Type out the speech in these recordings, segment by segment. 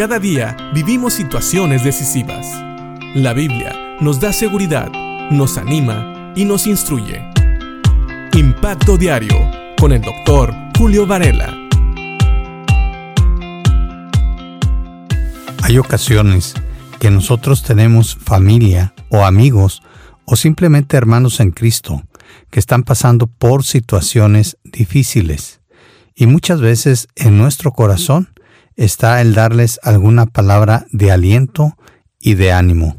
Cada día vivimos situaciones decisivas. La Biblia nos da seguridad, nos anima y nos instruye. Impacto Diario con el doctor Julio Varela. Hay ocasiones que nosotros tenemos familia o amigos o simplemente hermanos en Cristo que están pasando por situaciones difíciles. Y muchas veces en nuestro corazón está el darles alguna palabra de aliento y de ánimo.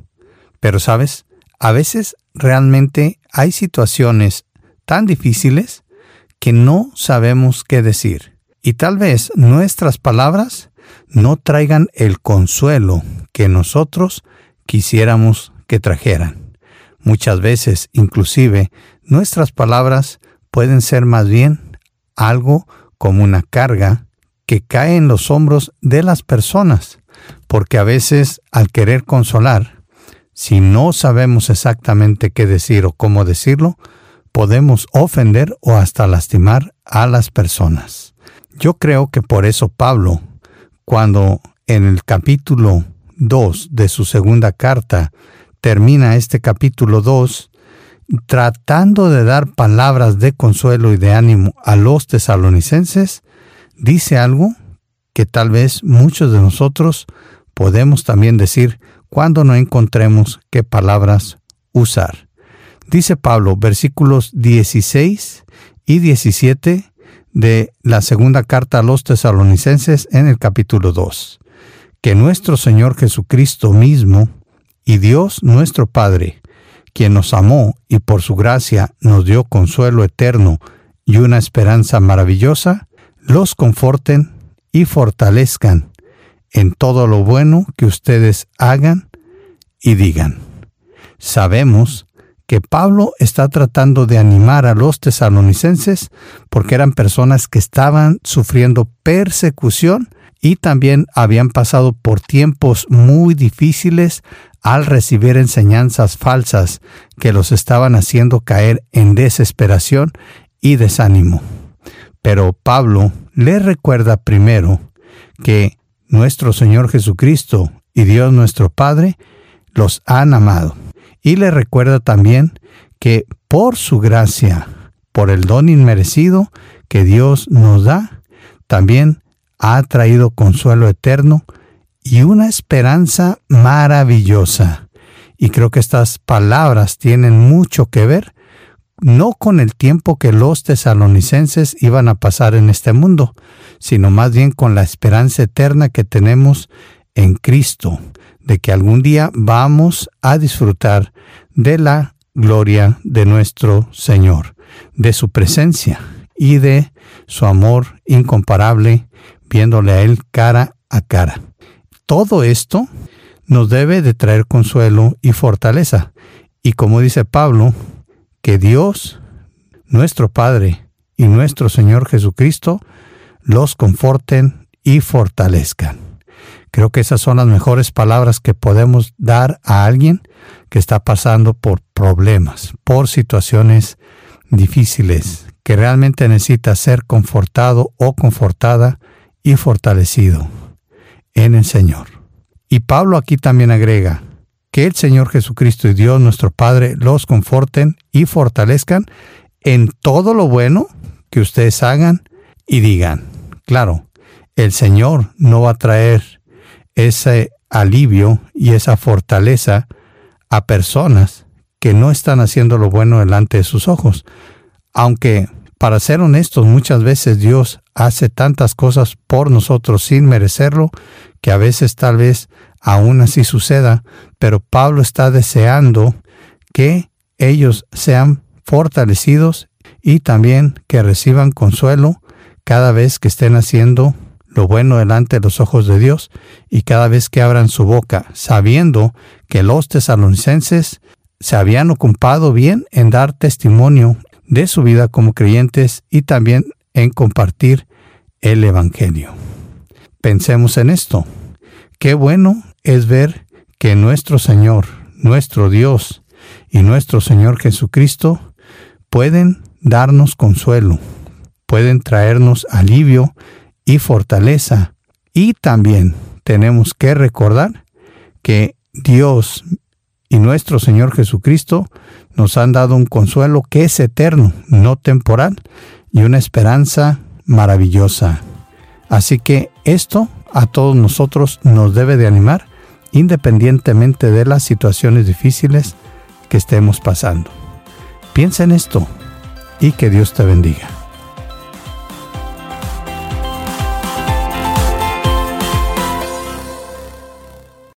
Pero sabes, a veces realmente hay situaciones tan difíciles que no sabemos qué decir. Y tal vez nuestras palabras no traigan el consuelo que nosotros quisiéramos que trajeran. Muchas veces, inclusive, nuestras palabras pueden ser más bien algo como una carga que cae en los hombros de las personas, porque a veces al querer consolar, si no sabemos exactamente qué decir o cómo decirlo, podemos ofender o hasta lastimar a las personas. Yo creo que por eso Pablo, cuando en el capítulo 2 de su segunda carta termina este capítulo 2, tratando de dar palabras de consuelo y de ánimo a los tesalonicenses, dice algo que tal vez muchos de nosotros podemos también decir cuando no encontremos qué palabras usar. Dice Pablo, versículos 16 y 17 de la segunda carta a los tesalonicenses en el capítulo 2, que nuestro Señor Jesucristo mismo y Dios nuestro Padre, quien nos amó y por su gracia nos dio consuelo eterno y una esperanza maravillosa, los conforten y fortalezcan en todo lo bueno que ustedes hagan y digan. Sabemos que Pablo está tratando de animar a los tesalonicenses porque eran personas que estaban sufriendo persecución y también habían pasado por tiempos muy difíciles al recibir enseñanzas falsas que los estaban haciendo caer en desesperación y desánimo. Pero Pablo le recuerda primero que nuestro Señor Jesucristo y Dios nuestro Padre los han amado. Y le recuerda también que por su gracia, por el don inmerecido que Dios nos da, también ha traído consuelo eterno y una esperanza maravillosa. Y creo que estas palabras tienen mucho que ver no con el tiempo que los tesalonicenses iban a pasar en este mundo, sino más bien con la esperanza eterna que tenemos en Cristo, de que algún día vamos a disfrutar de la gloria de nuestro Señor, de su presencia y de su amor incomparable, viéndole a Él cara a cara. Todo esto nos debe de traer consuelo y fortaleza. Y como dice Pablo, que Dios, nuestro Padre y nuestro Señor Jesucristo los conforten y fortalezcan. Creo que esas son las mejores palabras que podemos dar a alguien que está pasando por problemas, por situaciones difíciles, que realmente necesita ser confortado o confortada y fortalecido en el Señor. Y Pablo aquí también agrega, que el Señor Jesucristo y Dios nuestro Padre los conforten y fortalezcan en todo lo bueno que ustedes hagan y digan. Claro, el Señor no va a traer ese alivio y esa fortaleza a personas que no están haciendo lo bueno delante de sus ojos. Aunque, para ser honestos, muchas veces Dios hace tantas cosas por nosotros sin merecerlo, que a veces tal vez aún así suceda, pero Pablo está deseando que ellos sean fortalecidos y también que reciban consuelo cada vez que estén haciendo lo bueno delante de los ojos de Dios y cada vez que abran su boca, sabiendo que los tesalonicenses se habían ocupado bien en dar testimonio de su vida como creyentes y también en compartir el Evangelio. Pensemos en esto. Qué bueno es ver que nuestro Señor, nuestro Dios y nuestro Señor Jesucristo pueden darnos consuelo, pueden traernos alivio y fortaleza y también tenemos que recordar que Dios y nuestro Señor Jesucristo nos han dado un consuelo que es eterno, no temporal, y una esperanza maravillosa. Así que esto a todos nosotros nos debe de animar independientemente de las situaciones difíciles que estemos pasando. Piensa en esto y que Dios te bendiga.